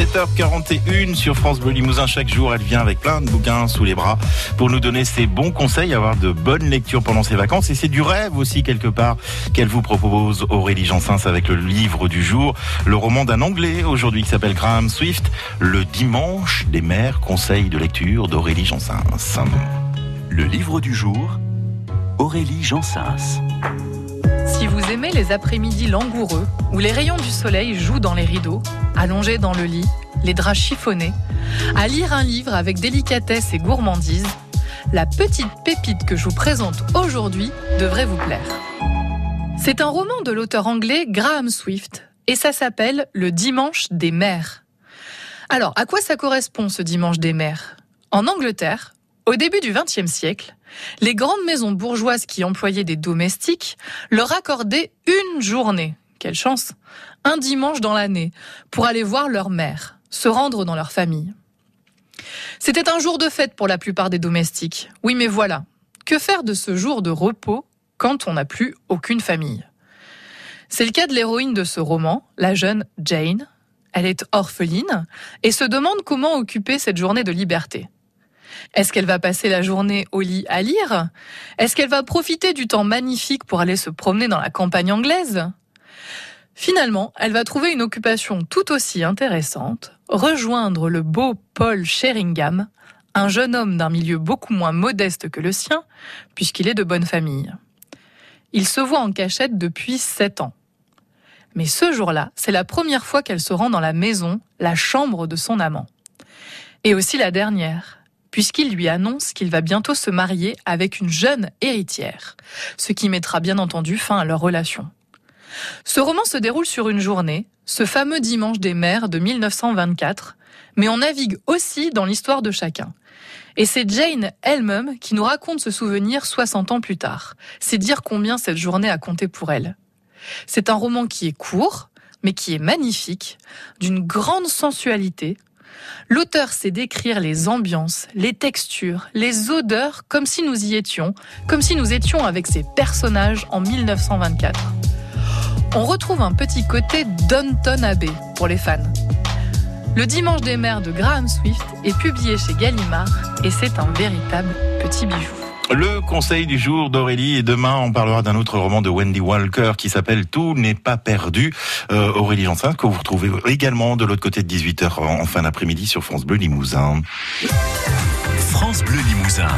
7h41 sur France Bleu Limousin. Chaque jour, elle vient avec plein de bouquins sous les bras pour nous donner ses bons conseils, avoir de bonnes lectures pendant ses vacances. Et c'est du rêve aussi, quelque part, qu'elle vous propose Aurélie Jansens avec le livre du jour, le roman d'un Anglais aujourd'hui qui s'appelle Graham Swift, Le dimanche des mères, conseils de lecture d'Aurélie Jansens. Le livre du jour, Aurélie Jansens. Vous aimez les après-midi langoureux, où les rayons du soleil jouent dans les rideaux, allongés dans le lit, les draps chiffonnés, à lire un livre avec délicatesse et gourmandise, la petite pépite que je vous présente aujourd'hui devrait vous plaire. C'est un roman de l'auteur anglais Graham Swift et ça s'appelle Le Dimanche des mères. Alors, à quoi ça correspond ce Dimanche des mères? En Angleterre, au début du XXe siècle, les grandes maisons bourgeoises qui employaient des domestiques leur accordaient une journée, quelle chance, un dimanche dans l'année, pour aller voir leur mère, se rendre dans leur famille. C'était un jour de fête pour la plupart des domestiques. Oui, mais voilà, que faire de ce jour de repos quand on n'a plus aucune famille? C'est le cas de l'héroïne de ce roman, la jeune Jane. Elle est orpheline et se demande comment occuper cette journée de liberté. Est-ce qu'elle va passer la journée au lit à lire? Est-ce qu'elle va profiter du temps magnifique pour aller se promener dans la campagne anglaise? Finalement, elle va trouver une occupation tout aussi intéressante, rejoindre le beau Paul Sheringham, un jeune homme d'un milieu beaucoup moins modeste que le sien, puisqu'il est de bonne famille. Il se voit en cachette depuis sept ans. Mais ce jour-là, c'est la première fois qu'elle se rend dans la maison, la chambre de son amant. Et aussi la dernière, puisqu'il lui annonce qu'il va bientôt se marier avec une jeune héritière, ce qui mettra bien entendu fin à leur relation. Ce roman se déroule sur une journée, ce fameux dimanche des mères de 1924, mais on navigue aussi dans l'histoire de chacun. Et c'est Jane elle-même qui nous raconte ce souvenir 60 ans plus tard. C'est dire combien cette journée a compté pour elle. C'est un roman qui est court, mais qui est magnifique, d'une grande sensualité, L'auteur sait décrire les ambiances, les textures, les odeurs comme si nous y étions, comme si nous étions avec ces personnages en 1924. On retrouve un petit côté Downton Abbey pour les fans. Le Dimanche des mères de Graham Swift est publié chez Gallimard et c'est un véritable petit bijou. Le conseil du jour d'Aurélie et demain on parlera d'un autre roman de Wendy Walker qui s'appelle Tout n'est pas perdu. Euh, Aurélie Jansin que vous retrouvez également de l'autre côté de 18h en fin d'après-midi sur France Bleu Limousin. France Bleu Limousin.